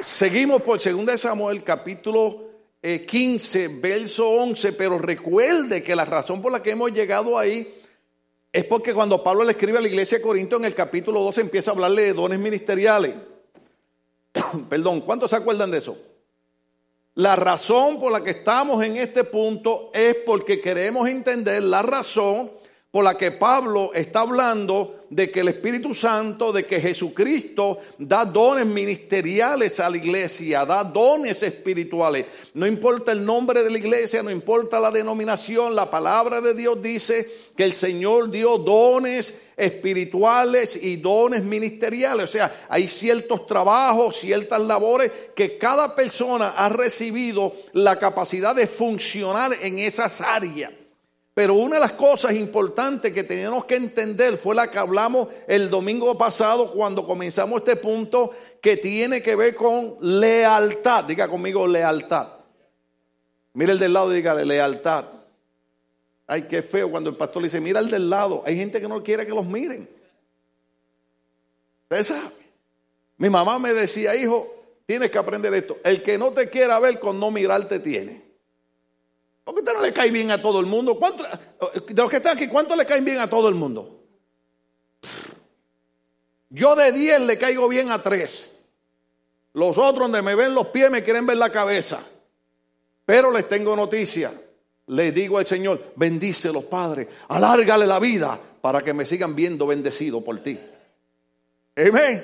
Seguimos por 2 Samuel capítulo 15, eh, verso 11, pero recuerde que la razón por la que hemos llegado ahí es porque cuando Pablo le escribe a la iglesia de Corinto en el capítulo 12 empieza a hablarle de dones ministeriales. Perdón, ¿cuántos se acuerdan de eso? La razón por la que estamos en este punto es porque queremos entender la razón por la que Pablo está hablando de que el Espíritu Santo, de que Jesucristo da dones ministeriales a la iglesia, da dones espirituales. No importa el nombre de la iglesia, no importa la denominación, la palabra de Dios dice que el Señor dio dones espirituales y dones ministeriales. O sea, hay ciertos trabajos, ciertas labores que cada persona ha recibido la capacidad de funcionar en esas áreas. Pero una de las cosas importantes que tenemos que entender fue la que hablamos el domingo pasado cuando comenzamos este punto que tiene que ver con lealtad. Diga conmigo lealtad. Mira el del lado y dígale lealtad. Ay, qué feo cuando el pastor le dice, mira el del lado. Hay gente que no quiere que los miren. Usted sabe. Mi mamá me decía, hijo, tienes que aprender esto. El que no te quiera ver con no mirarte tiene. ¿Por qué usted no le cae bien a todo el mundo? ¿Cuánto, de los que están aquí, ¿cuánto le caen bien a todo el mundo? Yo de 10 le caigo bien a 3. Los otros donde me ven los pies me quieren ver la cabeza. Pero les tengo noticia. Les digo al Señor, bendícelos, Padre. Alárgale la vida para que me sigan viendo bendecido por ti. Amén.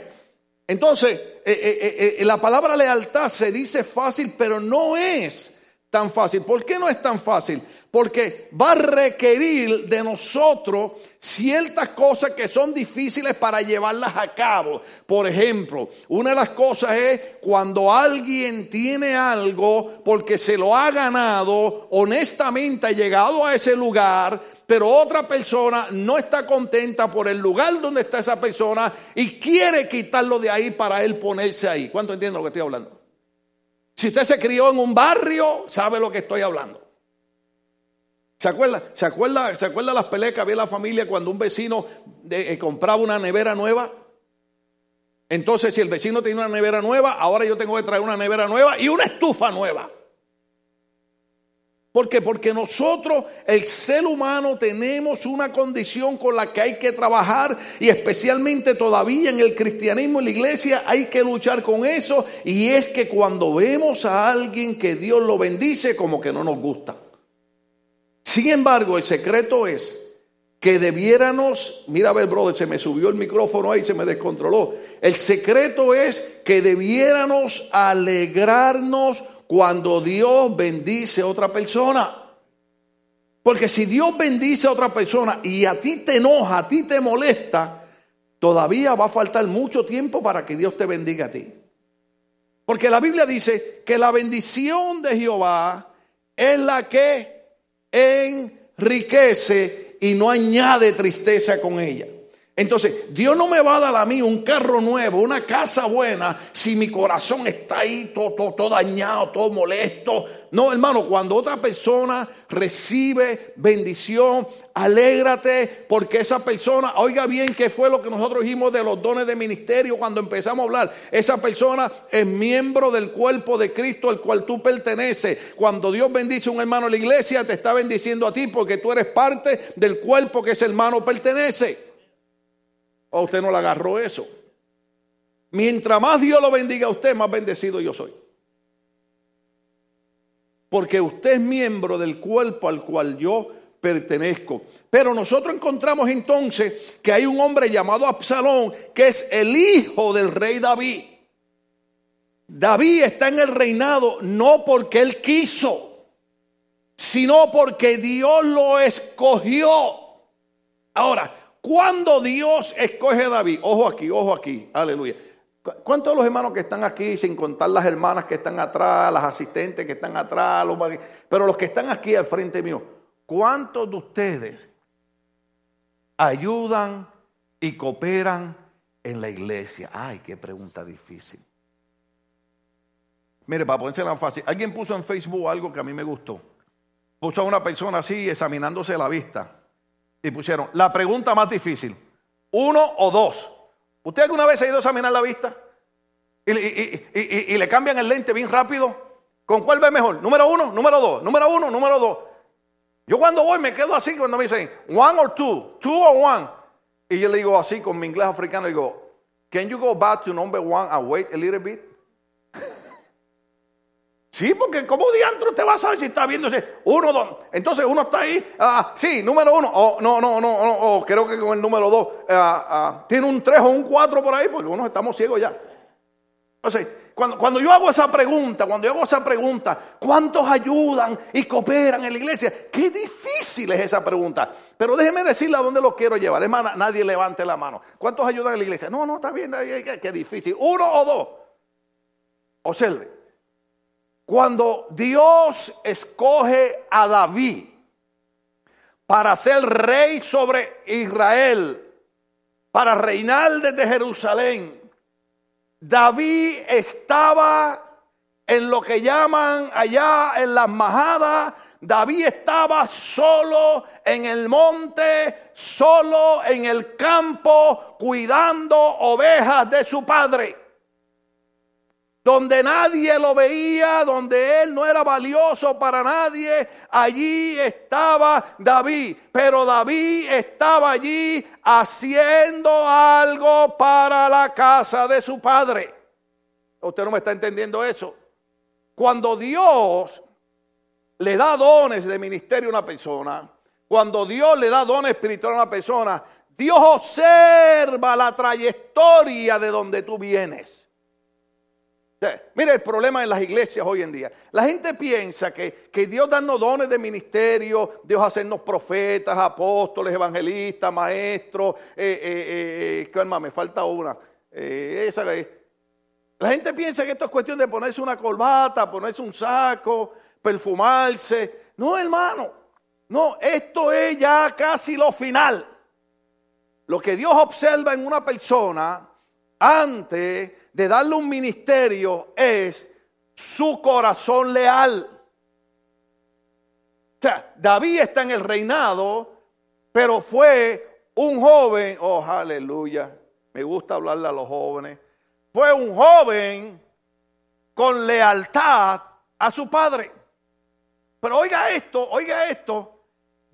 Entonces, eh, eh, eh, la palabra lealtad se dice fácil, pero no es tan fácil. ¿Por qué no es tan fácil? Porque va a requerir de nosotros ciertas cosas que son difíciles para llevarlas a cabo. Por ejemplo, una de las cosas es cuando alguien tiene algo porque se lo ha ganado, honestamente ha llegado a ese lugar, pero otra persona no está contenta por el lugar donde está esa persona y quiere quitarlo de ahí para él ponerse ahí. ¿Cuánto entienden lo que estoy hablando? Si usted se crió en un barrio, sabe lo que estoy hablando. ¿Se acuerda? ¿Se acuerda, ¿se acuerda las peleas que había en la familia cuando un vecino eh, compraba una nevera nueva? Entonces, si el vecino tiene una nevera nueva, ahora yo tengo que traer una nevera nueva y una estufa nueva. ¿Por qué? Porque nosotros, el ser humano, tenemos una condición con la que hay que trabajar y especialmente todavía en el cristianismo y la iglesia hay que luchar con eso y es que cuando vemos a alguien que Dios lo bendice, como que no nos gusta. Sin embargo, el secreto es que debiéramos, mira a ver, brother, se me subió el micrófono ahí, se me descontroló. El secreto es que debiéramos alegrarnos cuando Dios bendice a otra persona. Porque si Dios bendice a otra persona y a ti te enoja, a ti te molesta, todavía va a faltar mucho tiempo para que Dios te bendiga a ti. Porque la Biblia dice que la bendición de Jehová es la que enriquece y no añade tristeza con ella. Entonces, Dios no me va a dar a mí un carro nuevo, una casa buena, si mi corazón está ahí todo, todo, dañado, todo molesto. No, hermano, cuando otra persona recibe bendición, alégrate porque esa persona, oiga bien qué fue lo que nosotros dijimos de los dones de ministerio cuando empezamos a hablar. Esa persona es miembro del cuerpo de Cristo al cual tú perteneces. Cuando Dios bendice a un hermano en la iglesia, te está bendiciendo a ti porque tú eres parte del cuerpo que ese hermano pertenece. ¿O usted no le agarró eso? Mientras más Dios lo bendiga a usted, más bendecido yo soy. Porque usted es miembro del cuerpo al cual yo pertenezco. Pero nosotros encontramos entonces que hay un hombre llamado Absalón, que es el hijo del rey David. David está en el reinado no porque él quiso, sino porque Dios lo escogió. Ahora, cuando Dios escoge a David, ojo aquí, ojo aquí, aleluya. ¿Cuántos de los hermanos que están aquí, sin contar las hermanas que están atrás, las asistentes que están atrás, los, pero los que están aquí al frente mío, cuántos de ustedes ayudan y cooperan en la iglesia? Ay, qué pregunta difícil. Mire, para ponerse la fácil, alguien puso en Facebook algo que a mí me gustó. Puso a una persona así examinándose la vista y pusieron la pregunta más difícil, uno o dos. ¿Usted alguna vez ha ido a examinar la vista? y, le cambian el lente bien rápido. ¿Con cuál ve mejor? Número uno, número dos, número uno, número dos. Yo cuando voy me quedo así cuando me dicen one or two, two or one. Y yo le digo así con mi inglés africano, digo, can you go back to number one and wait a little bit? Sí, porque como diantro usted va a saber si está viendo ese uno, dos. Entonces uno está ahí, ah, sí, número uno, o no, no, no, no, o creo que con el número dos, ah, ah, tiene un tres o un cuatro por ahí, porque unos estamos ciegos ya. Entonces, cuando, cuando yo hago esa pregunta, cuando yo hago esa pregunta, ¿cuántos ayudan y cooperan en la iglesia? Qué difícil es esa pregunta. Pero déjeme decirle a dónde lo quiero llevar. Es más, nadie levante la mano. ¿Cuántos ayudan en la iglesia? No, no, está bien, qué difícil. Uno o dos. Observe. Cuando Dios escoge a David para ser rey sobre Israel, para reinar desde Jerusalén, David estaba en lo que llaman allá en las majadas, David estaba solo en el monte, solo en el campo, cuidando ovejas de su padre donde nadie lo veía, donde él no era valioso para nadie, allí estaba David. Pero David estaba allí haciendo algo para la casa de su padre. Usted no me está entendiendo eso. Cuando Dios le da dones de ministerio a una persona, cuando Dios le da dones espirituales a una persona, Dios observa la trayectoria de donde tú vienes. Mire el problema en las iglesias hoy en día. La gente piensa que, que Dios darnos dones de ministerio, Dios hacernos profetas, apóstoles, evangelistas, maestros, eh, eh, eh, ¿qué? Me falta una. Esa, la gente piensa que esto es cuestión de ponerse una corbata, ponerse un saco, perfumarse. No, hermano. No, esto es ya casi lo final. Lo que Dios observa en una persona antes de darle un ministerio es su corazón leal. O sea, David está en el reinado, pero fue un joven, oh aleluya, me gusta hablarle a los jóvenes, fue un joven con lealtad a su padre. Pero oiga esto, oiga esto,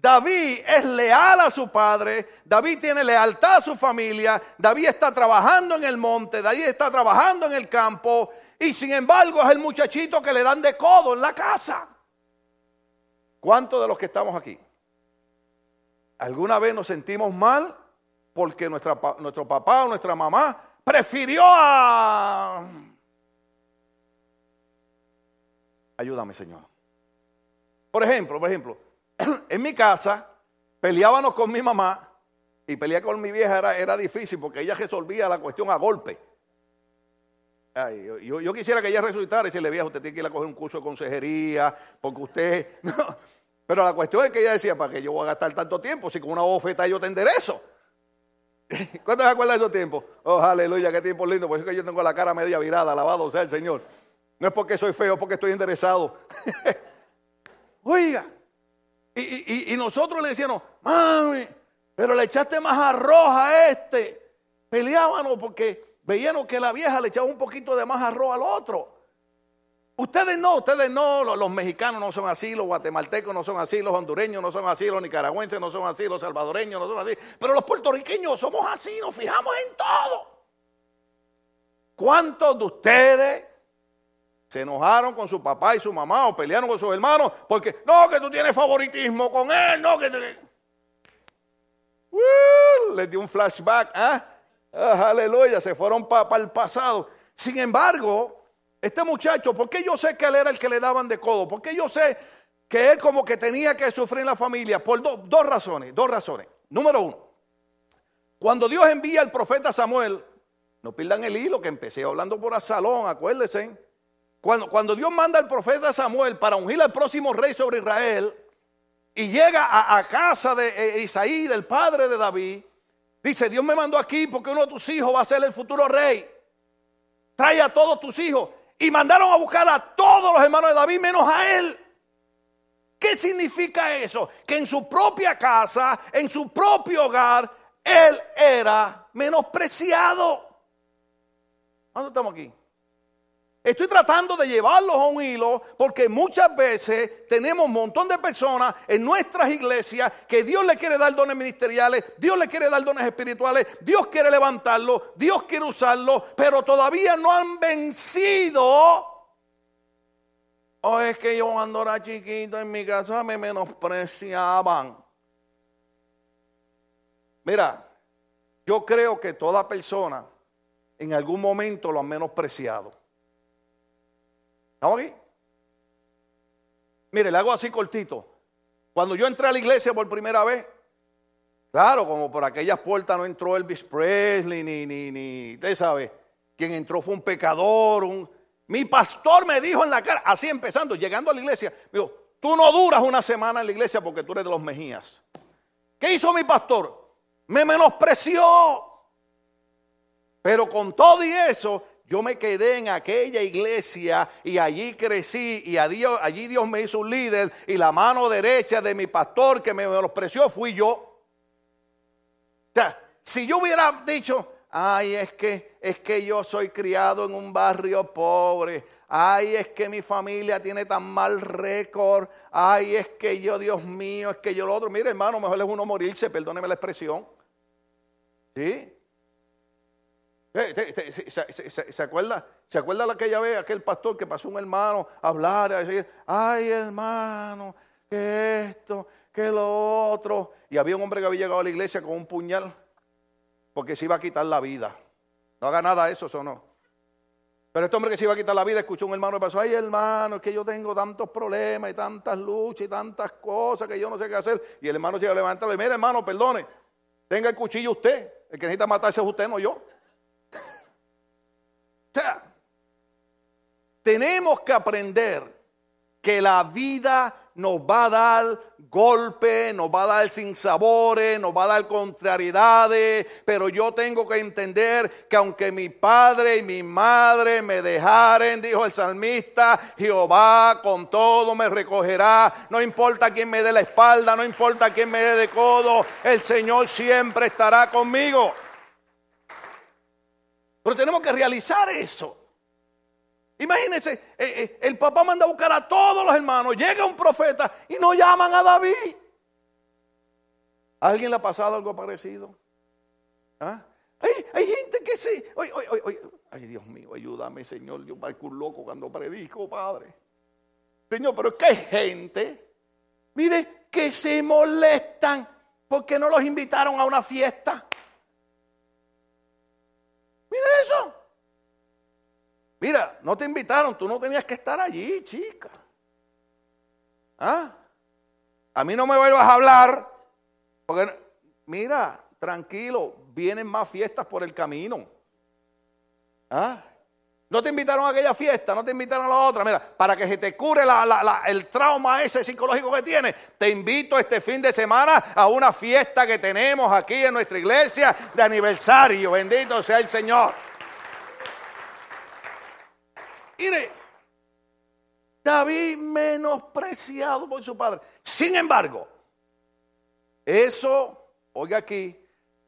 David es leal a su padre, David tiene lealtad a su familia, David está trabajando en el monte, David está trabajando en el campo y sin embargo es el muchachito que le dan de codo en la casa. ¿Cuántos de los que estamos aquí? ¿Alguna vez nos sentimos mal porque nuestro papá o nuestra mamá prefirió a... Ayúdame, Señor. Por ejemplo, por ejemplo, en mi casa peleábamos con mi mamá y pelear con mi vieja era, era difícil porque ella resolvía la cuestión a golpe. Ay, yo, yo, quisiera que ella resucitara y decirle, vieja, usted tiene que ir a coger un curso de consejería porque usted... Pero la cuestión es que ella decía, ¿para qué yo voy a gastar tanto tiempo si con una bofeta yo te enderezo? ¿Cuántos se acuerdan de esos tiempos? Oh, aleluya, qué tiempo lindo. Por eso es que yo tengo la cara media virada, alabado sea el Señor. No es porque soy feo, es porque estoy enderezado. Oiga, y, nosotros le decíamos, mami, pero le echaste más arroz a este. Peleábamos porque veíamos que la vieja le echaba un poquito de más arroz al otro. Ustedes no, ustedes no, los, los, mexicanos no son así, los guatemaltecos no son así, los hondureños no son así, los nicaragüenses no son así, los salvadoreños no son así, pero los puertorriqueños somos así, nos fijamos en todo. ¿Cuántos de ustedes se enojaron con su papá y su mamá o pelearon con sus hermanos porque no, que tú tienes favoritismo con él, no, que te... Les dio un flashback, ¿ah? Ah, aleluya, se fueron para el pasado. Sin embargo, este muchacho, ¿por qué yo sé que él era el que le daban de codo? ¿Por qué yo sé que él como que tenía que sufrir en la familia? Por do, dos razones, dos razones. Número uno, cuando Dios envía al profeta Samuel, no pierdan el hilo que empecé hablando por Asalón, acuérdense. Cuando, cuando, Dios manda al profeta Samuel para ungir al próximo rey sobre Israel y llega a, casa de eh, Isaí, del padre de David, dice, Dios me mandó aquí porque uno de tus hijos va a ser el futuro rey. Trae a todos tus hijos. Y mandaron a buscar a todos los hermanos de David menos a él. ¿Qué significa eso? Que en su propia casa, en su propio hogar, él era menospreciado. ¿Dónde estamos aquí? Estoy tratando de llevarlos a un hilo porque muchas veces tenemos un montón de personas en nuestras iglesias que Dios le quiere dar dones ministeriales, Dios le quiere dar dones espirituales, Dios quiere levantarlos, Dios quiere usarlos, pero todavía no han vencido. O es que yo cuando era chiquito en mi casa me menospreciaban. Mira, yo creo que toda persona en algún momento lo ha menospreciado. ¿Estamos aquí? Mire, le hago así cortito. Cuando yo entré a la iglesia por primera vez, claro, como por aquellas puertas no entró Elvis Presley, ni, ni, ni, usted sabe, quien entró fue un pecador, un... Mi pastor me dijo en la cara, así empezando, llegando a la iglesia, me dijo, tú no duras una semana en la iglesia porque tú eres de los Mejías. ¿Qué hizo mi pastor? Me menospreció. Pero con todo y eso, yo me quedé en aquella iglesia y allí crecí y allí Dios me hizo un líder y la mano derecha de mi pastor que me menospreció fui yo. O sea, si yo hubiera dicho, ay, es que es que yo soy criado en un barrio pobre, ay, es que mi familia tiene tan mal récord, ay, es que yo, Dios mío, es que yo lo otro, mire hermano, mejor es uno morirse, perdóneme la expresión. ¿Sí? ¿Se, acuerda? ¿Se acuerda la que vez aquel pastor que pasó un hermano a hablar, a decir, ay hermano, que esto, que lo otro? Y había un hombre que había llegado a la iglesia con un puñal porque se iba a quitar la vida. No haga nada de eso, eso no. Pero este hombre que se iba a quitar la vida escuchó un hermano y pasó, ay hermano, es que yo tengo tantos problemas y tantas luchas y tantas cosas que yo no sé qué hacer. Y el hermano iba a levantar y mira hermano, perdone, tenga el cuchillo usted. El que necesita matarse es usted, no yo. Tenemos que aprender que la vida nos va a dar golpes, nos va a dar sinsabores, nos va a dar contrariedades, pero yo tengo que entender que aunque mi padre y mi madre me dejaren, dijo el salmista, Jehová con todo me recogerá, no importa quién me dé la espalda, no importa quién me dé de codo, el Señor siempre estará conmigo. Pero tenemos que realizar eso. Imagínense, eh, eh, el papá manda a buscar a todos los hermanos, llega un profeta y no llaman a David. ¿A alguien le ha pasado algo parecido? ¿Ah? Hay, gente que sí. Ay, Dios mío, ayúdame, Señor. Yo parezco un loco cuando predico, Padre. Señor, pero es que hay gente, mire, que se molestan porque no los invitaron a una fiesta. Mira eso. Mira, no te invitaron, tú no tenías que estar allí, chica. ¿Ah? A mí no me vuelvas a hablar, porque, mira, tranquilo, vienen más fiestas por el camino. ¿Ah? No te invitaron a aquella fiesta, no te invitaron a la otra. Mira, para que se te cure el trauma ese psicológico que tienes, te invito este fin de semana a una fiesta que tenemos aquí en nuestra iglesia de aniversario. Bendito sea el Señor. Mire, David menospreciado por su padre. Sin embargo, eso, oiga aquí,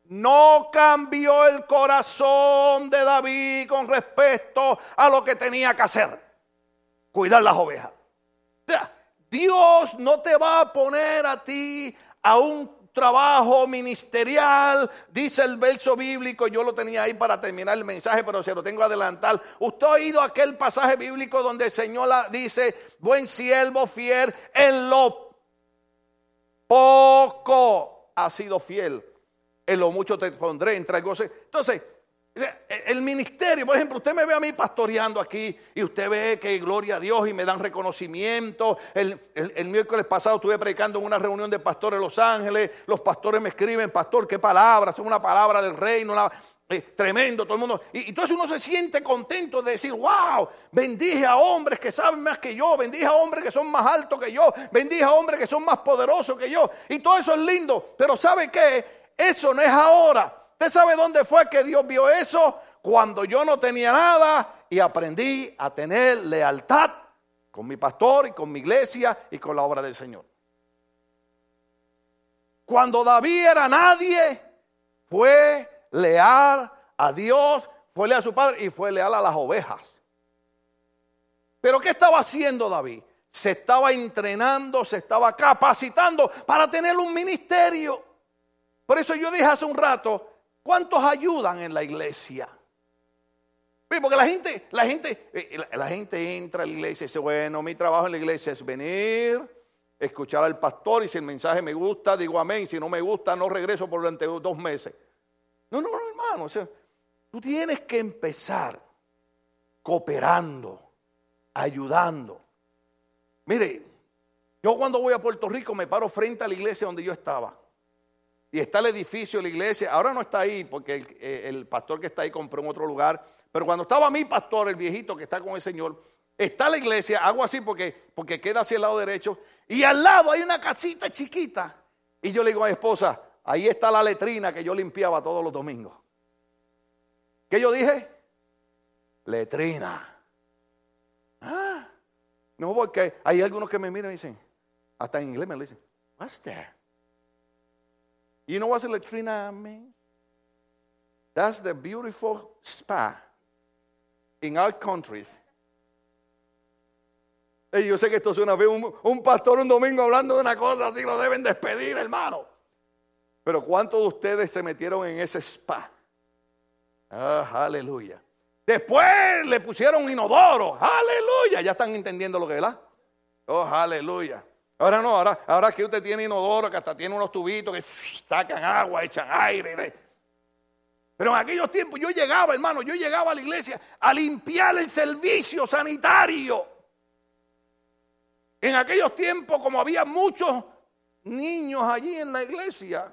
no cambió el corazón de David con respecto a lo que tenía que hacer. Cuidar las ovejas. Dios no te va a poner a ti a un trabajo ministerial, dice el verso bíblico, yo lo tenía ahí para terminar el mensaje, pero se lo tengo a adelantar. Usted ha oído aquel pasaje bíblico donde el Señor dice, buen siervo fiel, en lo poco ha sido fiel, en lo mucho te pondré, entre goce. Entonces, el ministerio, por ejemplo, usted me ve a mí pastoreando aquí y usted ve que gloria a Dios y me dan reconocimiento. El, miércoles pasado estuve predicando en una reunión de pastores en Los Ángeles. Los pastores me escriben, pastor, qué palabras, son una palabra del reino, eh, tremendo, todo el mundo. Y, y, entonces uno se siente contento de decir, wow, bendije a hombres que saben más que yo, bendije a hombres que son más altos que yo, bendije a hombres que son más poderosos que yo. Y todo eso es lindo, pero ¿sabe qué? Eso no es ahora. ¿Usted sabe dónde fue que Dios vio eso? Cuando yo no tenía nada y aprendí a tener lealtad con mi pastor y con mi iglesia y con la obra del Señor. Cuando David era nadie, fue leal a Dios, fue leal a su padre y fue leal a las ovejas. Pero ¿qué estaba haciendo David? Se estaba entrenando, se estaba capacitando para tener un ministerio. Por eso yo dije hace un rato, ¿cuántos ayudan en la iglesia? Porque la gente, la gente, eh, la gente entra a la iglesia y dice, bueno, mi trabajo en la iglesia es venir, escuchar al pastor y si el mensaje me gusta, digo amén, si no me gusta, no regreso por durante dos meses. No, no, no, hermano, tú tienes que empezar cooperando, ayudando. Mire, yo cuando voy a Puerto Rico me paro frente a la iglesia donde yo estaba. Y está el edificio la iglesia. Ahora no está ahí porque el, eh, el pastor que está ahí compró en otro lugar pero cuando estaba mi pastor, el viejito que está con el Señor, está la iglesia, hago así porque, porque queda hacia el lado derecho, y al lado hay una casita chiquita. Y yo le digo a mi esposa, ahí está la letrina que yo limpiaba todos los domingos. ¿Qué yo dije? Letrina. Ah, no, porque hay algunos que me miran y dicen, hasta en inglés me lo dicen, what's? You know what a letrina means? That's the beautiful spa in our countries. Y yo sé que esto suena feo, un, un pastor un domingo hablando de una cosa así, lo deben despedir, hermano. Pero ¿cuántos de ustedes se metieron en ese spa? Ah, aleluya. Después le pusieron inodoro. Aleluya. Ya están entendiendo lo que es, ¿verdad? Oh, aleluya. Ahora no, ahora, ahora que usted tiene inodoro, que hasta tiene unos tubitos que sacan agua, echan aire. Pero en aquellos tiempos yo llegaba, hermano, yo llegaba a la iglesia a limpiar el servicio sanitario. En aquellos tiempos, como había muchos niños allí en la iglesia,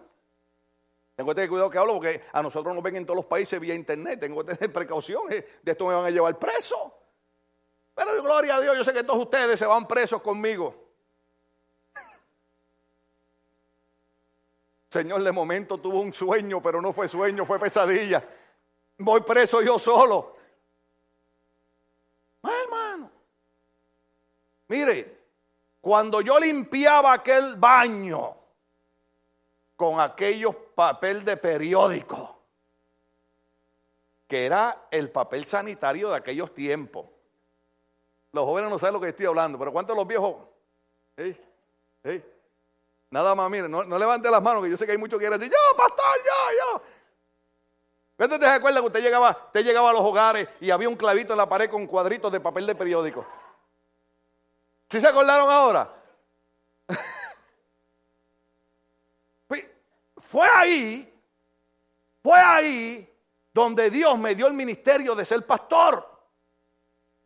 tengo que tener cuidado que hablo porque a nosotros nos ven en todos los países vía internet. Tengo que tener precauciones. De esto me van a llevar preso. Pero gloria a Dios, yo sé que todos ustedes se van presos conmigo. Señor, de momento tuvo un sueño, pero no fue sueño, fue pesadilla. Voy preso yo solo. Ah, hermano. Mire, cuando yo limpiaba aquel baño con aquellos papel de periódico, que era el papel sanitario de aquellos tiempos. Los jóvenes no saben lo que estoy hablando, pero ¿cuántos los viejos? ¿Eh? ¿Eh? Nada más, mire, no, levante las manos, que yo sé que hay muchos que quieren decir, yo, pastor, yo, yo. ¿Usted se acuerda que usted llegaba, usted llegaba a los hogares y había un clavito en la pared con cuadritos de papel de periódico? ¿Sí se acordaron ahora? fue ahí, fue ahí donde Dios me dio el ministerio de ser pastor.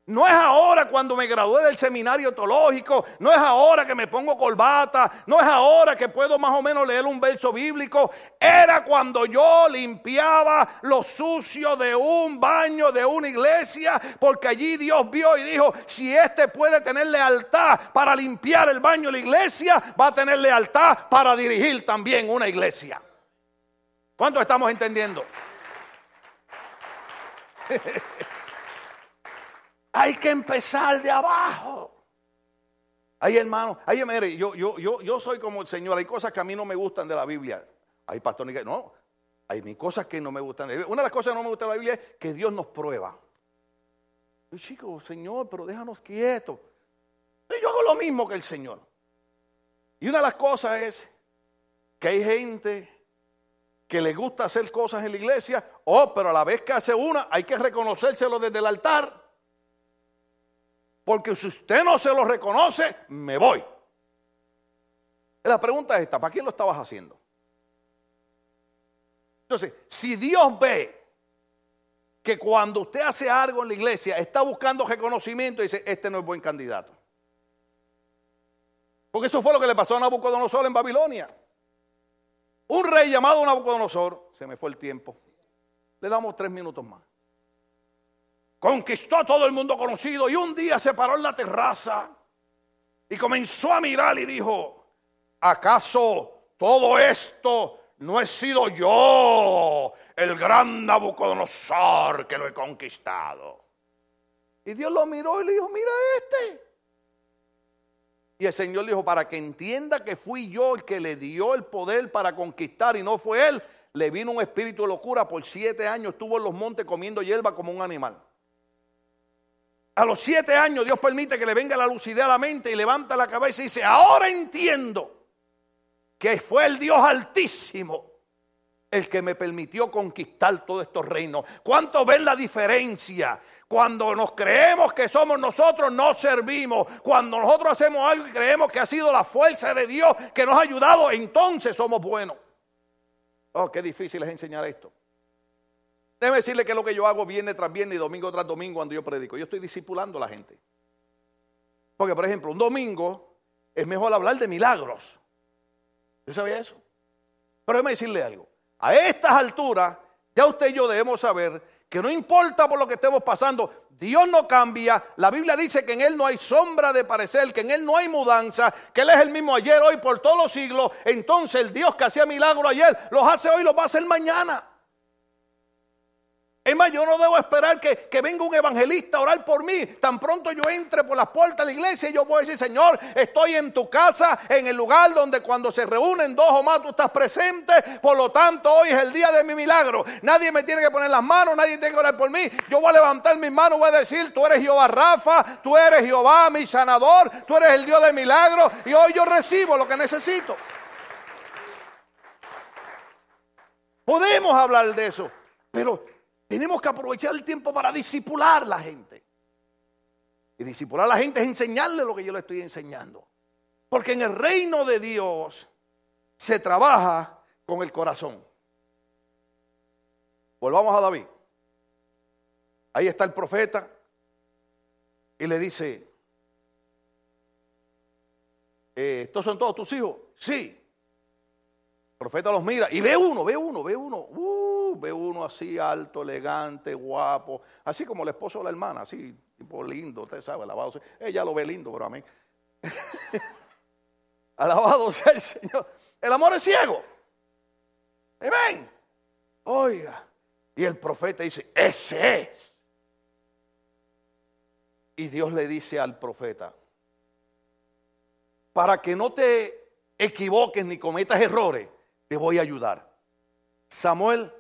No es ahora cuando me gradué del seminario teológico, no es ahora que me pongo corbata, no es ahora que puedo más o menos leer un verso bíblico, era cuando yo limpiaba lo sucio de un baño de una iglesia, porque allí Dios vio y dijo, si este puede tener lealtad para limpiar el baño de la iglesia, va a tener lealtad para dirigir también una iglesia. ¿Cuánto estamos entendiendo? Hay que empezar de abajo. Ay, hermano, ay, mire, yo, yo, yo, yo soy como el Señor. Hay cosas que a mí no me gustan de la Biblia. Hay pastores que no. Hay cosas que no me gustan de la Biblia. Una de las cosas que no me gusta de la Biblia es que Dios nos prueba. Yo, chico, Señor, pero déjanos quietos. Yo hago lo mismo que el Señor. Y una de las cosas es que hay gente que le gusta hacer cosas en la iglesia, oh, pero a la vez que hace una, hay que reconocérselo desde el altar. Porque si usted no se lo reconoce, me voy. La pregunta es esta, ¿para quién lo estabas haciendo? Entonces, si Dios ve que cuando usted hace algo en la iglesia está buscando reconocimiento y dice, este no es buen candidato. Porque eso fue lo que le pasó a Nabucodonosor en Babilonia. Un rey llamado Nabucodonosor, se me fue el tiempo, le damos tres minutos más conquistó a todo el mundo conocido y un día se paró en la terraza y comenzó a mirar y dijo, ¿acaso todo esto no he sido yo el gran Nabucodonosor que lo he conquistado? Y Dios lo miró y le dijo, mira este. Y el Señor dijo, para que entienda que fui yo el que le dio el poder para conquistar y no fue él, le vino un espíritu de locura. Por siete años estuvo en los montes comiendo hierba como un animal. A los siete años Dios permite que le venga la lucidez a la mente y levanta la cabeza y dice, ahora entiendo que fue el Dios altísimo el que me permitió conquistar todos estos reinos. ¿Cuánto ven la diferencia? Cuando nos creemos que somos nosotros, no servimos. Cuando nosotros hacemos algo y creemos que ha sido la fuerza de Dios que nos ha ayudado, entonces somos buenos. Oh, qué difícil es enseñar esto. Déjeme decirle que lo que yo hago viene tras viernes y domingo tras domingo cuando yo predico. Yo estoy discipulando a la gente. Porque, por ejemplo, un domingo es mejor hablar de milagros. ¿Usted sabía eso? Pero déjeme decirle algo. A estas alturas, ya usted y yo debemos saber que no importa por lo que estemos pasando, Dios no cambia. La Biblia dice que en Él no hay sombra de parecer, que en Él no hay mudanza, que Él es el mismo ayer, hoy, por todos los siglos. Entonces el Dios que hacía milagros ayer, los hace hoy, los va a hacer mañana. Es más, yo no debo esperar que, venga un evangelista a orar por mí. Tan pronto yo entre por las puertas de la iglesia, yo voy a decir, Señor, estoy en tu casa, en el lugar donde cuando se reúnen dos o más tú estás presente. Por lo tanto, hoy es el día de mi milagro. Nadie me tiene que poner las manos, nadie tiene que orar por mí. Yo voy a levantar mis manos, voy a decir, tú eres Jehová Rafa, tú eres Jehová mi sanador, tú eres el Dios de milagros y hoy yo recibo lo que necesito. Podemos hablar de eso, pero tenemos que aprovechar el tiempo para disipular a la gente. Y disipular a la gente es enseñarle lo que yo le estoy enseñando. Porque en el reino de Dios se trabaja con el corazón. Volvamos a David. Ahí está el profeta y le dice, eh, ¿estos son todos tus hijos? Sí. El profeta los mira y ve uno, ve uno, ve uno. Uh, ve uno así alto, elegante, guapo, así como el esposo de la hermana, así, tipo lindo, usted sabe, alabado sea. Ella lo ve lindo, pero a mí. alabado sea el Señor. El amor es ciego. Amén. Oiga. Y el profeta dice, ese es. Y Dios le dice al profeta, para que no te equivoques ni cometas errores, te voy a ayudar. Samuel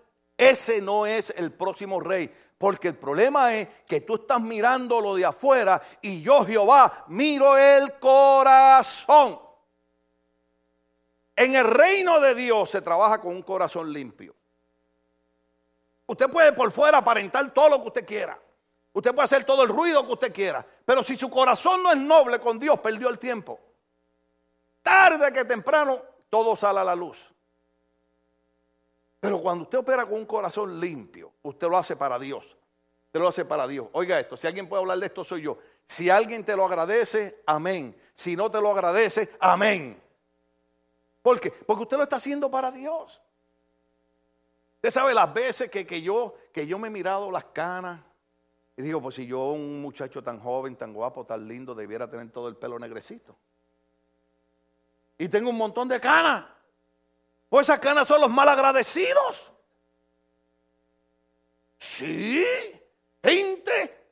ese no es el próximo rey. Porque el problema es que tú estás mirando lo de afuera y yo Jehová miro el corazón. En el reino de Dios se trabaja con un corazón limpio. Usted puede por fuera aparentar todo lo que usted quiera. Usted puede hacer todo el ruido que usted quiera. Pero si su corazón no es noble con Dios, perdió el tiempo. Tarde que temprano, todo sale a la luz. Pero cuando usted opera con un corazón limpio, usted lo hace para Dios. Usted lo hace para Dios. Oiga esto, si alguien puede hablar de esto, soy yo. Si alguien te lo agradece, amén. Si no te lo agradece, amén. ¿Por qué? Porque usted lo está haciendo para Dios. Usted sabe las veces que, que, yo, que yo me he mirado las canas y digo, pues si yo, un muchacho tan joven, tan guapo, tan lindo, debiera tener todo el pelo negrecito. Y tengo un montón de canas. Pues esas canas son los malagradecidos. Sí, gente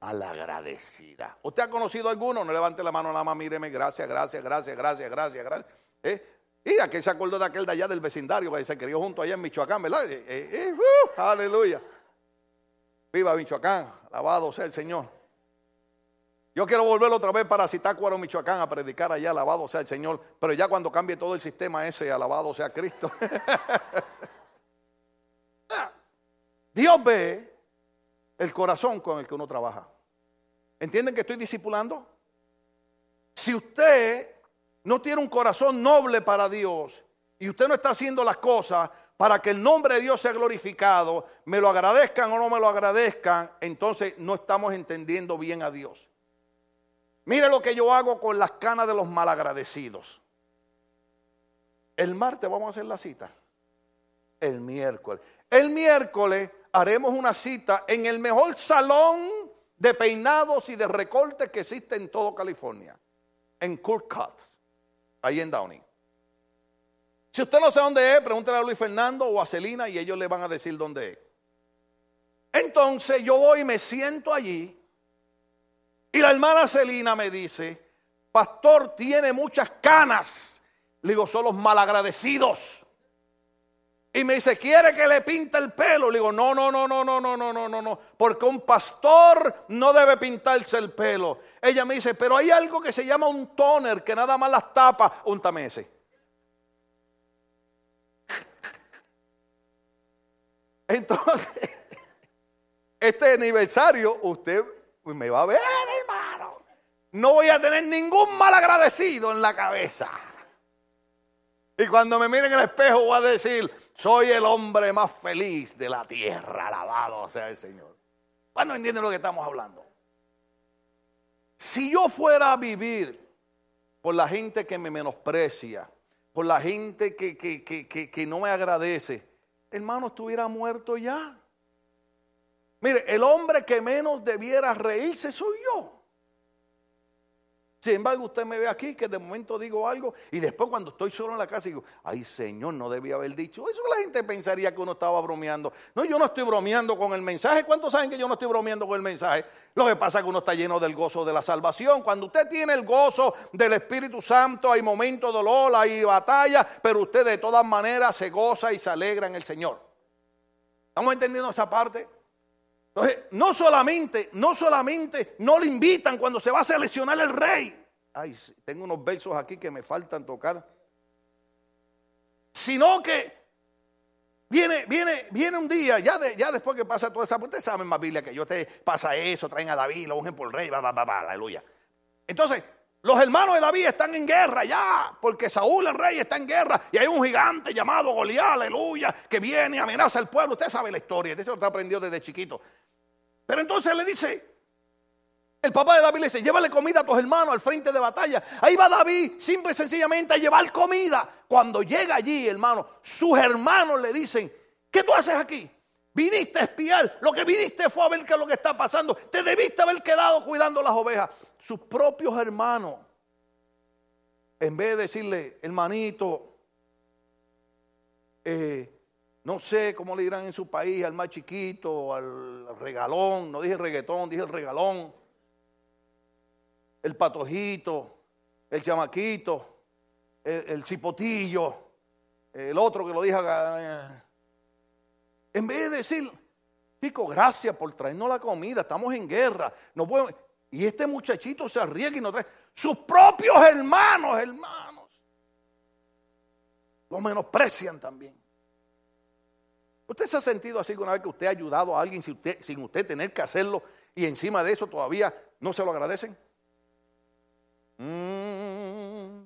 malagradecida. ¿Usted ha conocido alguno? No levante la mano nada más, míreme, gracias, gracias, gracias, gracias, gracias, gracias. ¿Eh? Y aquel se acordó de aquel de allá del vecindario que se crió junto allá en Michoacán, ¿verdad? Eh, eh, uh, aleluya. Viva Michoacán, alabado sea el Señor. Yo quiero volver otra vez para Citácuaro, Michoacán, a predicar allá, alabado sea el Señor. Pero ya cuando cambie todo el sistema ese, alabado sea Cristo. Dios ve el corazón con el que uno trabaja. ¿Entienden que estoy discipulando? Si usted no tiene un corazón noble para Dios y usted no está haciendo las cosas para que el nombre de Dios sea glorificado, me lo agradezcan o no me lo agradezcan, entonces no estamos entendiendo bien a Dios. Mire lo que yo hago con las canas de los malagradecidos. El martes vamos a hacer la cita. El miércoles. El miércoles haremos una cita en el mejor salón de peinados y de recortes que existe en todo California. En Kurt Cuts, ahí en Downey. Si usted no sabe dónde es, pregúntele a Luis Fernando o a Celina y ellos le van a decir dónde es. Entonces yo voy y me siento allí y la hermana Celina me dice, pastor tiene muchas canas. Le digo, son los malagradecidos. Y me dice, ¿quiere que le pinte el pelo? Le digo, no, no, no, no, no, no, no, no, no, no. Porque un pastor no debe pintarse el pelo. Ella me dice, pero hay algo que se llama un toner que nada más las tapa. un ese. Entonces, este aniversario, usted me va a ver, hermano. No voy a tener ningún mal agradecido en la cabeza. Y cuando me miren en el espejo voy a decir, soy el hombre más feliz de la tierra, alabado sea el Señor. Bueno, entienden lo que estamos hablando. Si yo fuera a vivir por la gente que me menosprecia, por la gente que, que, que, que no me agradece, hermano, estuviera muerto ya. Mire, el hombre que menos debiera reírse soy yo. Sin embargo, usted me ve aquí que de momento digo algo y después cuando estoy solo en la casa digo, ay Señor, no debía haber dicho. Eso la gente pensaría que uno estaba bromeando. No, yo no estoy bromeando con el mensaje. ¿Cuántos saben que yo no estoy bromeando con el mensaje? Lo que pasa es que uno está lleno del gozo de la salvación. Cuando usted tiene el gozo del Espíritu Santo, hay momentos de dolor, hay batalla, pero usted de todas maneras se goza y se alegra en el Señor. ¿Estamos entendiendo esa parte? Entonces, no solamente, no solamente no le invitan cuando se va a seleccionar el rey. Ay, tengo unos versos aquí que me faltan tocar. Sino que viene, viene, viene un día, ya, ya después que pasa toda esa, ustedes saben más Biblia que yo, te pasa eso, traen a David, lo ungen por rey, va, va, va, va, aleluya. Entonces, los hermanos de David están en guerra ya, porque Saúl el rey está en guerra y hay un gigante llamado Goliat, aleluya, que viene y amenaza al pueblo. Usted sabe la historia, eso lo está aprendido desde chiquito. Pero entonces le dice, el papá de David le dice, llévale comida a tus hermanos al frente de batalla. Ahí va David, simple y sencillamente, a llevar comida. Cuando llega allí, hermano, sus hermanos le dicen, ¿qué tú haces aquí? Viniste a espiar, lo que viniste fue a ver qué es lo que está pasando. Te debiste haber quedado cuidando las ovejas. Sus propios hermanos, en vez de decirle, hermanito, eh, no sé cómo le dirán en su país al más chiquito, al regalón, no dije reggaetón, dije el regalón, el patojito, el chamaquito, el, cipotillo, el otro que lo dijo. En vez de decir, chico, gracias por traernos la comida, estamos en guerra, no Y este muchachito se arriesga y nos trae sus propios hermanos, hermanos. Lo menosprecian también. ¿Usted se ha sentido así una vez que usted ha ayudado a alguien sin usted, sin usted tener que hacerlo y encima de eso todavía no se lo agradecen? Mm.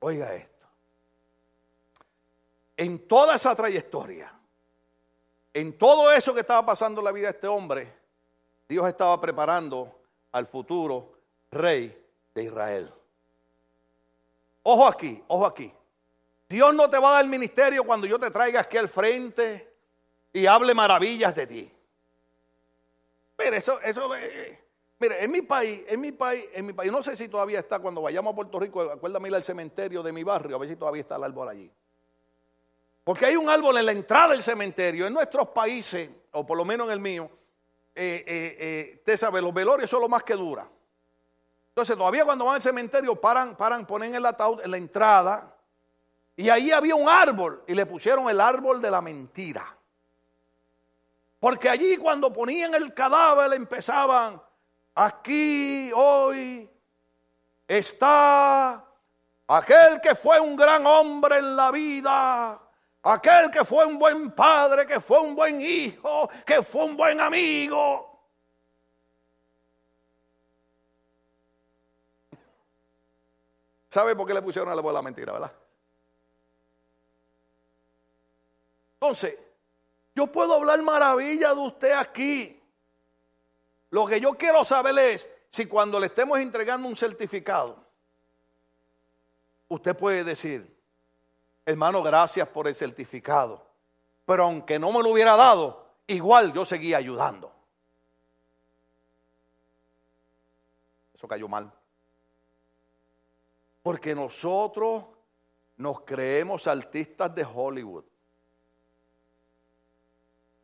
Oiga esto. En toda esa trayectoria, en todo eso que estaba pasando en la vida de este hombre, Dios estaba preparando al futuro rey de Israel. Ojo aquí, ojo aquí. Dios no te va a dar ministerio cuando yo te traiga aquí al frente y hable maravillas de ti. Mire, eso, eso, mire, en mi país, en mi país, en mi país, no sé si todavía está cuando vayamos a Puerto Rico, acuérdame ir al cementerio de mi barrio, a ver si todavía está el árbol allí. Porque hay un árbol en la entrada del cementerio. En nuestros países, o por lo menos en el mío, eh, eh, eh, usted sabe, los velorios son lo más que dura. Entonces, todavía cuando van al cementerio, paran, paran, ponen el ataúd en la entrada y ahí había un árbol y le pusieron el árbol de la mentira. Porque allí cuando ponían el cadáver empezaban, aquí hoy está aquel que fue un gran hombre en la vida, aquel que fue un buen padre, que fue un buen hijo, que fue un buen amigo. ¿Sabe por qué le pusieron el árbol de la mentira, verdad? Entonces, yo puedo hablar maravilla de usted aquí. Lo que yo quiero saber es si cuando le estemos entregando un certificado, usted puede decir, hermano, gracias por el certificado. Pero aunque no me lo hubiera dado, igual yo seguía ayudando. Eso cayó mal. Porque nosotros nos creemos artistas de Hollywood.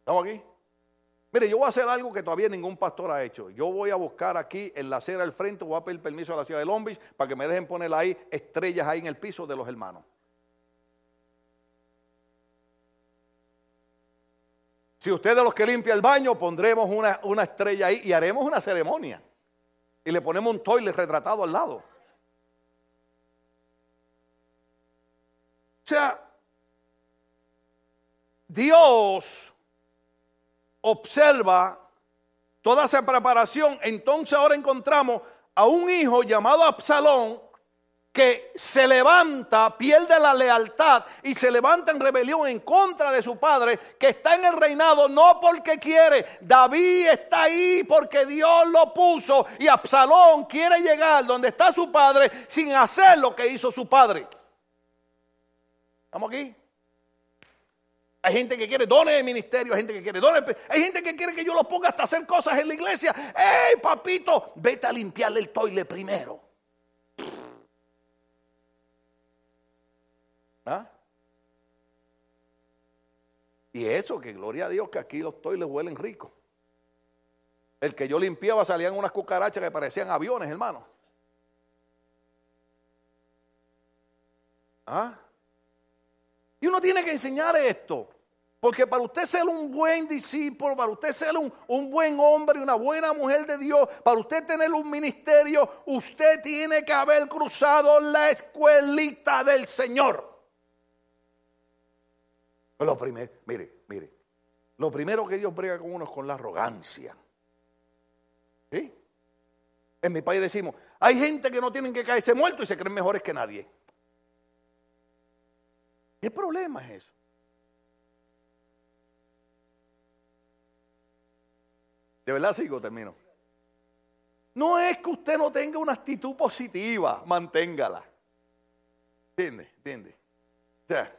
¿Estamos aquí? Mire, yo voy a hacer algo que todavía ningún pastor ha hecho. Yo voy a buscar aquí en la acera al frente, voy a pedir permiso a la ciudad de Long Beach para que me dejen poner ahí estrellas ahí en el piso de los hermanos. Si usted es de los que limpia el baño, pondremos una, una estrella ahí y haremos una ceremonia. Y le ponemos un toile retratado al lado. O sea, Dios observa toda esa preparación. Entonces ahora encontramos a un hijo llamado Absalón que se levanta, pierde la lealtad y se levanta en rebelión en contra de su padre, que está en el reinado no porque quiere. David está ahí porque Dios lo puso y Absalón quiere llegar donde está su padre sin hacer lo que hizo su padre. ¿Estamos aquí? Hay gente que quiere dones de ministerio, hay gente que quiere dones, hay gente que quiere que yo lo ponga hasta hacer cosas en la iglesia. ¡Ey, papito! Vete a limpiarle el toile primero. ¿Ah? Y eso, que gloria a Dios que aquí los toiles huelen ricos. El que yo limpiaba salían unas cucarachas que parecían aviones, hermano. ¿Ah? Y uno tiene que enseñar esto. Porque para usted ser un buen discípulo, para usted ser un, un, buen hombre y una buena mujer de Dios, para usted tener un ministerio, usted tiene que haber cruzado la escuelita del Señor. Lo primero, mire, mire, lo primero que Dios brega con uno es con la arrogancia. ¿Sí? En mi país decimos, hay gente que no tienen que caerse muertos y se creen mejores que nadie. ¿Qué problema es eso? De verdad sigo, termino. No es que usted no tenga una actitud positiva, manténgala. ¿Entiende? ¿Entiende? O sea,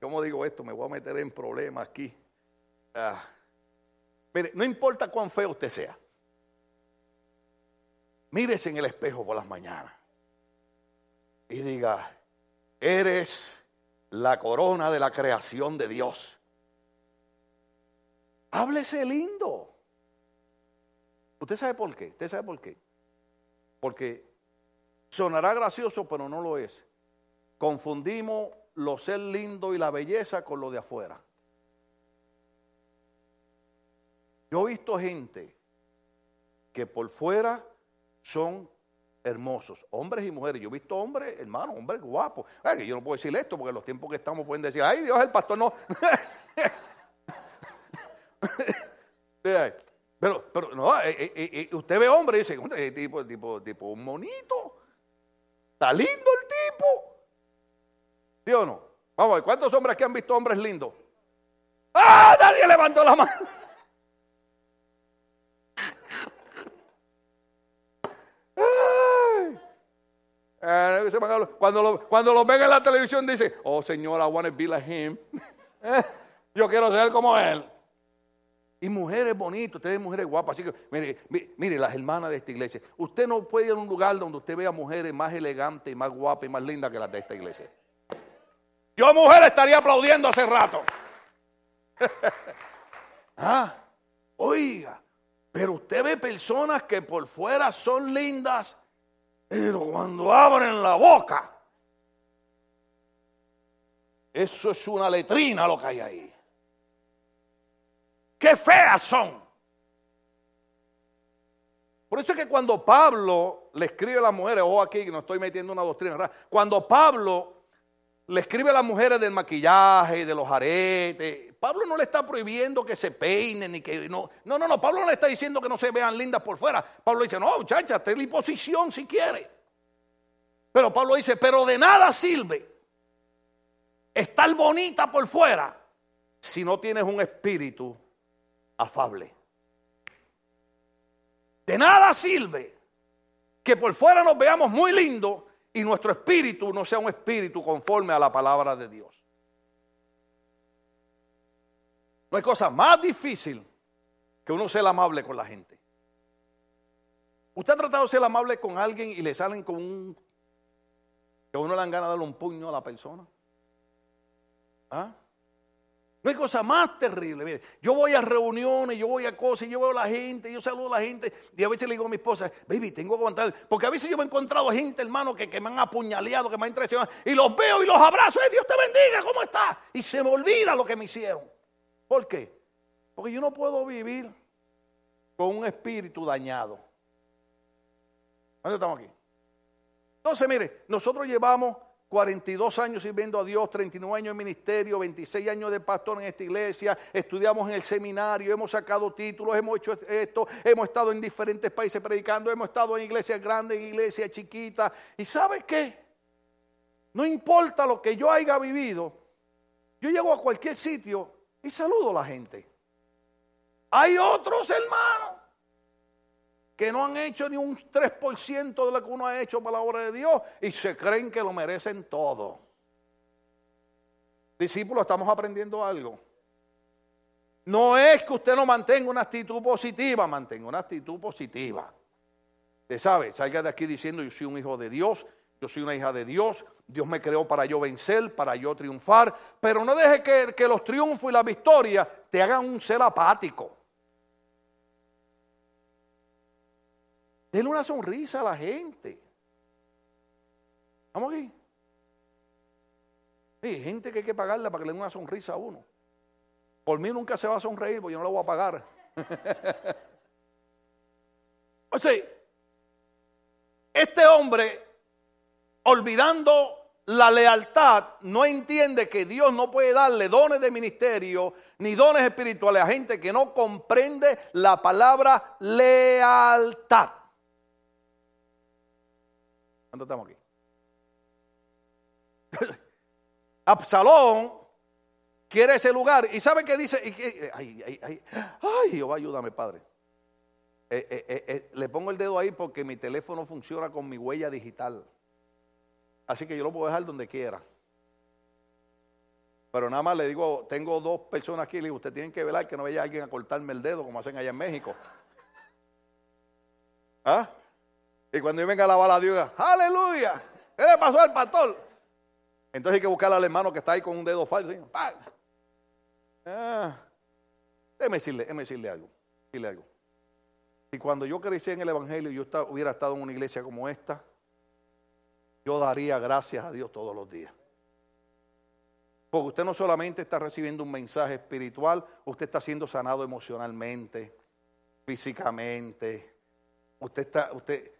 ¿cómo digo esto? Me voy a meter en problemas aquí. Ah. Mire, no importa cuán feo usted sea. Mírese en el espejo por las mañanas y diga, eres la corona de la creación de Dios. Háblese lindo. ¿Usted sabe por qué? ¿Usted sabe por qué? Porque sonará gracioso, pero no lo es. Confundimos lo ser lindo y la belleza con lo de afuera. Yo he visto gente que por fuera son hermosos, hombres y mujeres. Yo he visto hombres, hermanos, hombres guapos. Ay, yo no puedo decir esto porque los tiempos que estamos pueden decir, ay Dios, el pastor no. pero, pero no, eh, eh, eh, usted ve hombre dice, tipo, tipo, tipo, un monito. Está lindo el tipo. ¿Sí o no? Vamos a ver, ¿cuántos hombres que han visto hombres lindos? ¡Ah! Nadie levantó la mano. Eh, cuando lo, cuando lo ven en la televisión dice, oh Señor, I want to be like him. Eh, yo quiero ser como él. Y mujeres bonitas, ustedes mujeres guapas. Así que, mire, mire, las hermanas de esta iglesia. Usted no puede ir a un lugar donde usted vea mujeres más elegantes, más guapas y más lindas que las de esta iglesia. Yo, mujer, estaría aplaudiendo hace rato. ah, oiga, pero usted ve personas que por fuera son lindas pero cuando abren la boca, eso es una letrina lo que hay ahí. Qué feas son. Por eso es que cuando Pablo le escribe a las mujeres, ojo aquí que no estoy metiendo una doctrina rara, cuando Pablo le escribe a las mujeres del maquillaje, de los aretes, Pablo no le está prohibiendo que se peinen ni que no. No, no, no, Pablo no le está diciendo que no se vean lindas por fuera. Pablo dice, no, muchacha, ten la posición si quiere. Pero Pablo dice, pero de nada sirve estar bonita por fuera si no tienes un espíritu afable. De nada sirve que por fuera nos veamos muy lindos y nuestro espíritu no sea un espíritu conforme a la palabra de Dios. No hay cosa más difícil que uno ser amable con la gente. ¿Usted ha tratado de ser amable con alguien y le salen con un... que uno le han ganado darle un puño a la persona? ¿Ah? No hay cosa más terrible. Yo voy a reuniones, yo voy a cosas, yo veo a la gente, yo saludo a la gente y a veces le digo a mi esposa, baby, tengo que aguantar. Porque a veces yo me he encontrado gente, hermano, que, que me han apuñaleado, que me han traicionado y los veo y los abrazo. Dios te bendiga! ¿Cómo está? Y se me olvida lo que me hicieron. ¿Por qué? Porque yo no puedo vivir con un espíritu dañado. ¿Dónde estamos aquí? Entonces, mire, nosotros llevamos 42 años sirviendo a Dios, 39 años de ministerio, 26 años de pastor en esta iglesia, estudiamos en el seminario, hemos sacado títulos, hemos hecho esto, hemos estado en diferentes países predicando, hemos estado en iglesias grandes, en iglesias chiquitas. ¿Y sabe qué? No importa lo que yo haya vivido, yo llego a cualquier sitio y saludo a la gente. Hay otros hermanos que no han hecho ni un 3% de lo que uno ha hecho para la obra de Dios y se creen que lo merecen todo. Discípulos, estamos aprendiendo algo. No es que usted no mantenga una actitud positiva, mantenga una actitud positiva. Usted sabe, salga de aquí diciendo yo soy un hijo de Dios, yo soy una hija de Dios, Dios me creó para yo vencer, para yo triunfar, pero no deje que, los triunfos y la victoria te hagan un ser apático. Denle una sonrisa a la gente. Vamos aquí. Hay gente que hay que pagarle para que le den una sonrisa a uno. Por mí nunca se va a sonreír porque yo no lo voy a pagar. o sea, este hombre, olvidando la lealtad, no entiende que Dios no puede darle dones de ministerio ni dones espirituales a gente que no comprende la palabra lealtad. ¿Cuánto estamos aquí? Absalón quiere ese lugar. ¿Y sabe qué dice? Ay, ay, ay, ay, Jehová, ayúdame, Padre. Eh, eh, eh, le pongo el dedo ahí porque mi teléfono funciona con mi huella digital. Así que yo lo puedo dejar donde quiera. Pero nada más le digo, tengo dos personas aquí, le digo, usted tiene que velar que no vaya alguien a cortarme el dedo como hacen allá en México. ¿Ah? Y cuando yo venga a lavar a Dios, aleluya, ¿qué le pasó al pastor? Entonces hay que buscar al hermano que está ahí con un dedo falso. Ah, déjeme decirle, déjeme decirle algo, decirle algo. Y cuando yo crecí en el Evangelio yo hubiera estado en una iglesia como esta, yo daría gracias a Dios todos los días. Porque usted no solamente está recibiendo un mensaje espiritual, usted está siendo sanado emocionalmente, físicamente. Usted está, usted,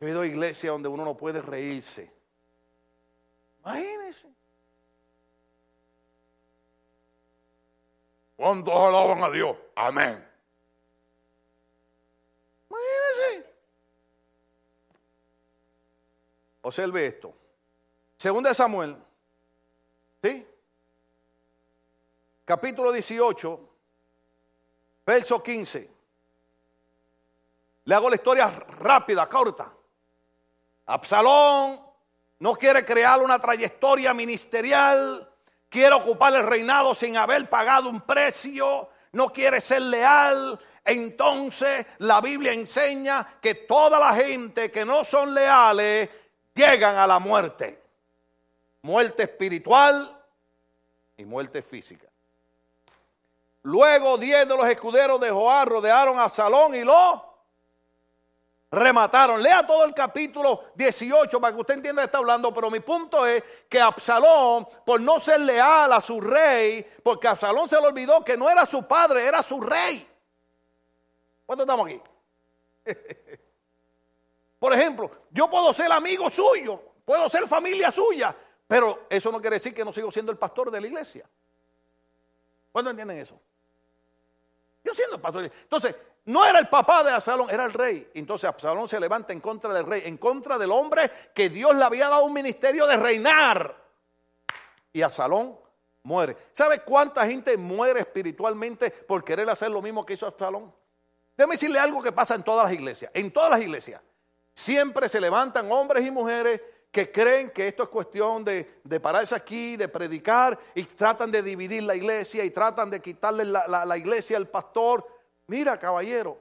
yo he ido a iglesias donde uno no puede reírse. Imagínense. ¿Cuántos alaban a Dios? Amén. Imagínense. Observe esto. Segunda de Samuel. ¿Sí? Capítulo 18, verso 15. Le hago la historia rápida, corta. Absalón no quiere crear una trayectoria ministerial, quiere ocupar el reinado sin haber pagado un precio, no quiere ser leal. Entonces la Biblia enseña que toda la gente que no son leales llegan a la muerte. Muerte espiritual y muerte física. Luego diez de los escuderos de Joab rodearon a Absalón y lo remataron. Lea todo el capítulo 18 para que usted entienda qué está hablando, pero mi punto es que Absalón, por no ser leal a su rey, porque Absalón se le olvidó que no era su padre, era su rey. ¿Cuántos estamos aquí? por ejemplo, yo puedo ser amigo suyo, puedo ser familia suya, pero eso no quiere decir que no sigo siendo el pastor de la iglesia. ¿Cuántos entienden eso? Yo siendo el pastor. Entonces, no era el papá de Absalón, era el rey. Entonces Absalón se levanta en contra del rey, en contra del hombre que Dios le había dado un ministerio de reinar. Y Absalón muere. ¿Sabe cuánta gente muere espiritualmente por querer hacer lo mismo que hizo Absalón? Déjeme decirle algo que pasa en todas las iglesias. En todas las iglesias siempre se levantan hombres y mujeres que creen que esto es cuestión de, pararse aquí, de predicar, y tratan de dividir la iglesia y tratan de quitarle la, la iglesia al pastor mira caballero,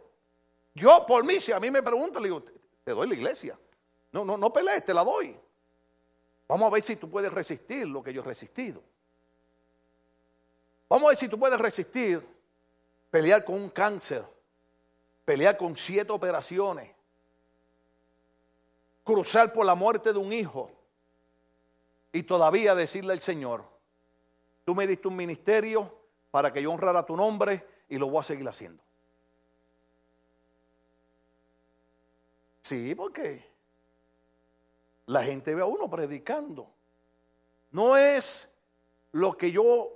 yo por mí, si a mí me preguntan, le digo, te doy la iglesia. No, no, no pelees, te la doy. Vamos a ver si tú puedes resistir lo que yo he resistido. Vamos a ver si tú puedes resistir pelear con un cáncer, pelear con siete operaciones, cruzar por la muerte de un hijo y todavía decirle al Señor, tú me diste un ministerio para que yo honrara tu nombre y lo voy a seguir haciendo. Sí, porque la gente ve a uno predicando. No es lo que yo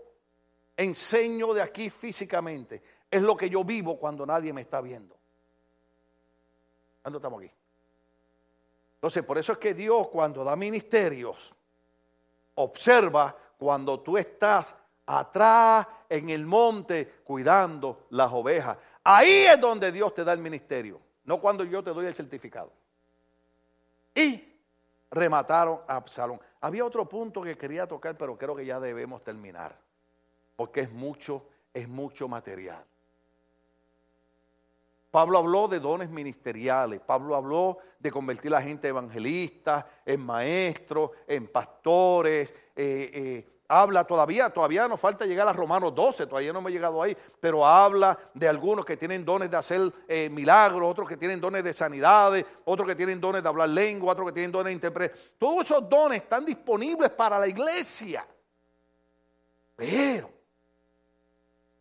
enseño de aquí físicamente, es lo que yo vivo cuando nadie me está viendo. ¿Cuándo estamos aquí? Entonces, por eso es que Dios cuando da ministerios, observa cuando tú estás atrás en el monte cuidando las ovejas. Ahí es donde Dios te da el ministerio, no cuando yo te doy el certificado. Y remataron a Absalón. Había otro punto que quería tocar, pero creo que ya debemos terminar, porque es mucho, es mucho material. Pablo habló de dones ministeriales, Pablo habló de convertir a la gente evangelista, en maestros, en pastores, eh, eh, habla todavía, todavía nos falta llegar a Romanos 12, todavía no hemos llegado ahí, pero habla de algunos que tienen dones de hacer eh, milagros, otros que tienen dones de sanidades, otros que tienen dones de hablar lengua, otros que tienen dones de interpretar. Todos esos dones están disponibles para la iglesia. Pero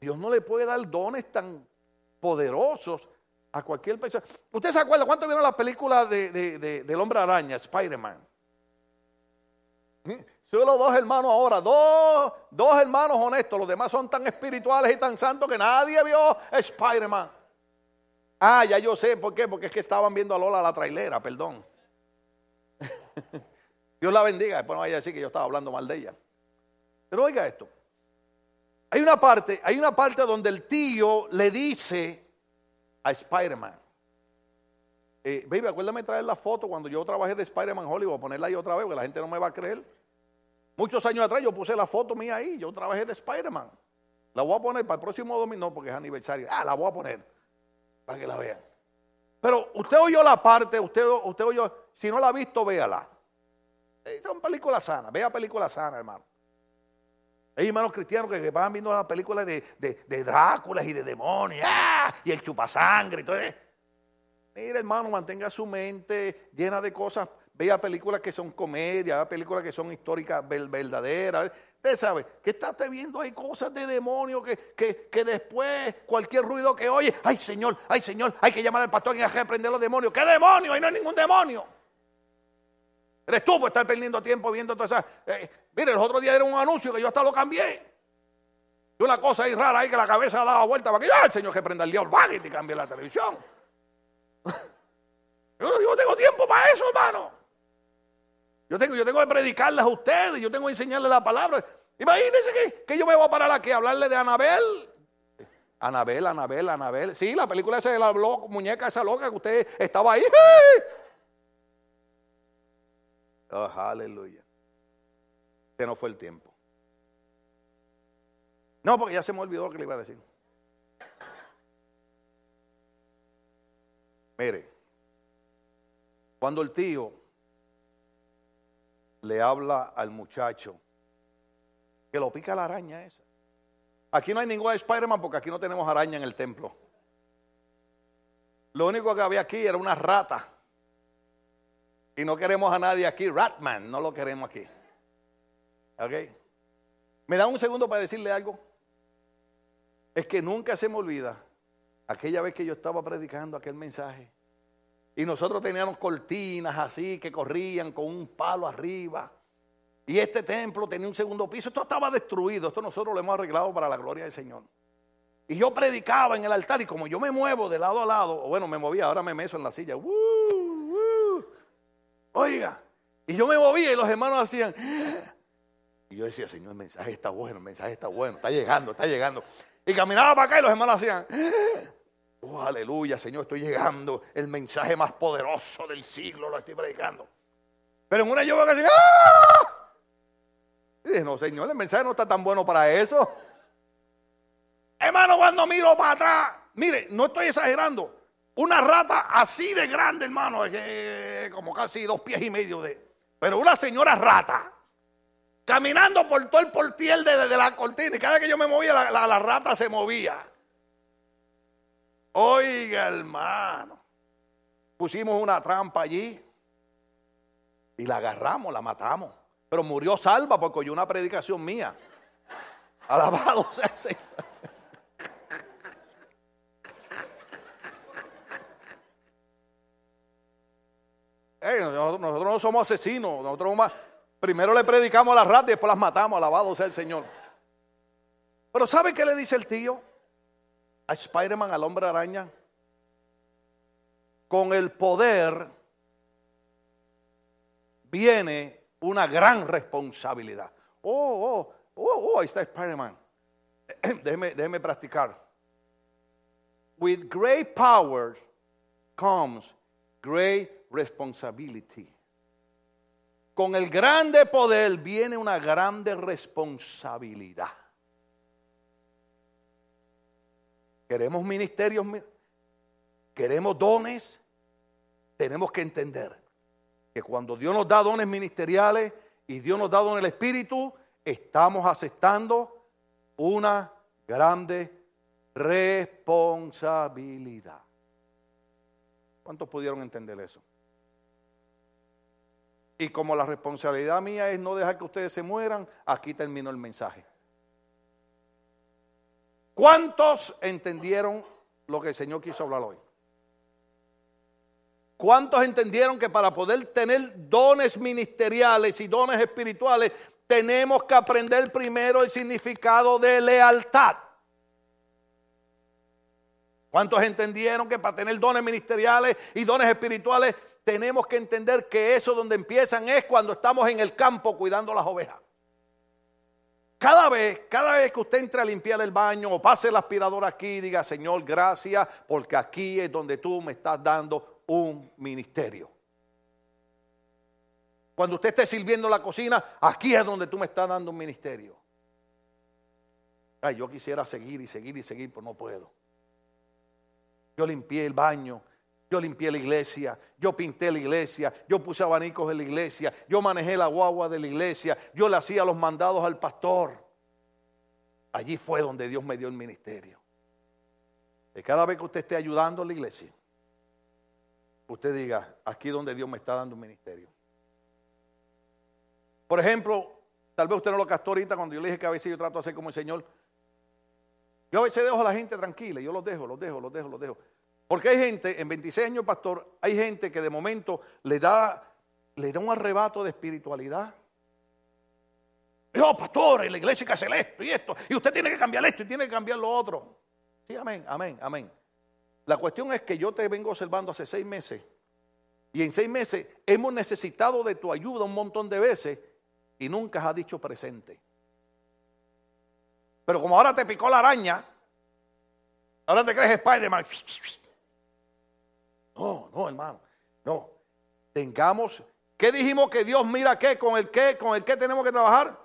Dios no le puede dar dones tan poderosos a cualquier persona. ¿Usted se acuerda cuánto vieron la película de, del hombre araña, Spider-Man? Solo dos hermanos ahora, dos, dos hermanos honestos, los demás son tan espirituales y tan santos que nadie vio Spider-Man. Ah, ya yo sé por qué, porque es que estaban viendo a Lola la trailera, perdón. Dios la bendiga, después no vaya a decir que yo estaba hablando mal de ella. Pero oiga esto. Hay una parte, hay una parte donde el tío le dice a Spider-Man. Eh, baby, acuérdame traer la foto cuando yo trabajé de Spider-Man Hollywood, ponerla ahí otra vez, porque la gente no me va a creer. Muchos años atrás yo puse la foto mía ahí, yo trabajé de Spider-Man. La voy a poner para el próximo domingo, no, porque es aniversario. Ah, la voy a poner para que la vean. Pero usted oyó la parte, usted, usted oyó, si no la ha visto, véala. Es una película sana, vea película sana, hermano. Hay hermanos cristianos que, van viendo las películas de, de, Dráculas y de demonios, ¡ah! y el chupasangre y todo. Mira, hermano, mantenga su mente llena de cosas. Vea películas que son comedias, vea películas que son históricas verdaderas. Usted sabe que está viendo hay cosas de demonios que, que, después cualquier ruido que oye, ay Señor, ay Señor, hay que llamar al pastor y hay que reprender los demonios. ¿Qué demonio? Ahí no hay ningún demonio. Eres tú por estar perdiendo tiempo viendo todas esas. Eh, mire, los otros días era un anuncio que yo hasta lo cambié. Y una cosa ahí rara ahí que la cabeza daba vuelta para que el Señor que prenda el diablo, vaya y te cambie la televisión. yo, no tengo tiempo para eso, hermano. Yo tengo, yo tengo que predicarles a ustedes, yo tengo que enseñarles la palabra. Imagínense que, que yo me voy a parar aquí a hablarle de Anabel. Anabel, Anabel, Anabel. Sí, la película esa de la muñeca esa loca que usted estaba ahí. Oh, aleluya. Este no fue el tiempo. No, porque ya se me olvidó lo que le iba a decir. Mire, cuando el tío le habla al muchacho que lo pica la araña esa. Aquí no hay ningún Spider-Man porque aquí no tenemos araña en el templo. Lo único que había aquí era una rata. Y no queremos a nadie aquí, Ratman, no lo queremos aquí. ¿Ok? ¿Me da un segundo para decirle algo? Es que nunca se me olvida aquella vez que yo estaba predicando aquel mensaje. Y nosotros teníamos cortinas así que corrían con un palo arriba. Y este templo tenía un segundo piso. Esto estaba destruido. Esto nosotros lo hemos arreglado para la gloria del Señor. Y yo predicaba en el altar y como yo me muevo de lado a lado, bueno, me movía, ahora me meso en la silla. Oiga, y yo me movía y los hermanos hacían. Y yo decía, Señor, el mensaje está bueno, el mensaje está bueno, está llegando, está llegando. Y caminaba para acá y los hermanos hacían. Oh, aleluya, Señor, estoy llegando. El mensaje más poderoso del siglo lo estoy predicando. Pero en una yo que ¡ah! Y dije, no, Señor, el mensaje no está tan bueno para eso. Hermano, cuando miro para atrás, mire, no estoy exagerando. Una rata así de grande, hermano, como casi dos pies y medio de. Pero una señora rata, caminando por todo el portiel de, la cortina, y cada vez que yo me movía, la, rata se movía. Oiga, hermano, pusimos una trampa allí y la agarramos, la matamos. Pero murió salva porque oyó una predicación mía. Alabado sea el Señor. Nosotros, no somos asesinos, nosotros primero le predicamos a las ratas y después las matamos, alabado sea el Señor. Pero ¿sabe qué le dice el tío a Spider-Man, al hombre araña? Con el poder viene una gran responsabilidad. Oh, oh, oh, oh, ahí está Spider-Man. déjeme, déjeme practicar. With great power comes great responsibility. Con el grande poder viene una grande responsabilidad. Queremos ministerios, queremos dones, tenemos que entender que cuando Dios nos da dones ministeriales y Dios nos da dones el Espíritu, estamos aceptando una grande responsabilidad. ¿Cuántos pudieron entender eso? Y como la responsabilidad mía es no dejar que ustedes se mueran, aquí terminó el mensaje. ¿Cuántos entendieron lo que el Señor quiso hablar hoy? ¿Cuántos entendieron que para poder tener dones ministeriales y dones espirituales tenemos que aprender primero el significado de lealtad? ¿Cuántos entendieron que para tener dones ministeriales y dones espirituales tenemos que entender que eso donde empiezan es cuando estamos en el campo cuidando las ovejas. Cada vez, cada vez que usted entre a limpiar el baño o pase el aspirador aquí, diga, Señor, gracias, porque aquí es donde tú me estás dando un ministerio. Cuando usted esté sirviendo la cocina, aquí es donde tú me estás dando un ministerio. Ay, yo quisiera seguir y seguir y seguir, pero no puedo. Yo limpié el baño, yo limpié la iglesia, yo pinté la iglesia, yo puse abanicos en la iglesia, yo manejé la guagua de la iglesia, yo le hacía los mandados al pastor. Allí fue donde Dios me dio el ministerio. Y cada vez que usted esté ayudando a la iglesia, usted diga, aquí es donde Dios me está dando un ministerio. Por ejemplo, tal vez usted no lo captó ahorita cuando yo le dije que a veces yo trato de hacer como el Señor. Yo a veces dejo a la gente tranquila, yo los dejo, los dejo, los dejo, los dejo. Porque hay gente, en 26 años, pastor, hay gente que de momento le da, le da un arrebato de espiritualidad. Yo, pastor, en la iglesia hay que hacer esto y esto, y usted tiene que cambiar esto y tiene que cambiar lo otro. Sí, amén, amén, amén. La cuestión es que yo te vengo observando hace seis meses, y en seis meses hemos necesitado de tu ayuda un montón de veces, y nunca has dicho presente. Pero como ahora te picó la araña, ahora te crees Spider-Man. No, no, hermano. No. Tengamos, ¿qué dijimos que Dios mira qué? ¿Con el qué? ¿Con el qué tenemos que trabajar?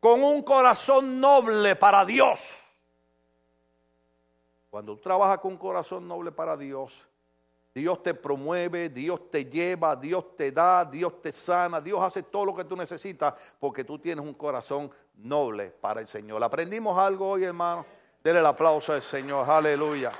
Con un corazón noble para Dios. Cuando tú trabajas con un corazón noble para Dios, Dios te promueve, Dios te lleva, Dios te da, Dios te sana, Dios hace todo lo que tú necesitas porque tú tienes un corazón noble para el Señor. ¿Aprendimos algo hoy, hermano? Denle el aplauso al Señor, aleluya.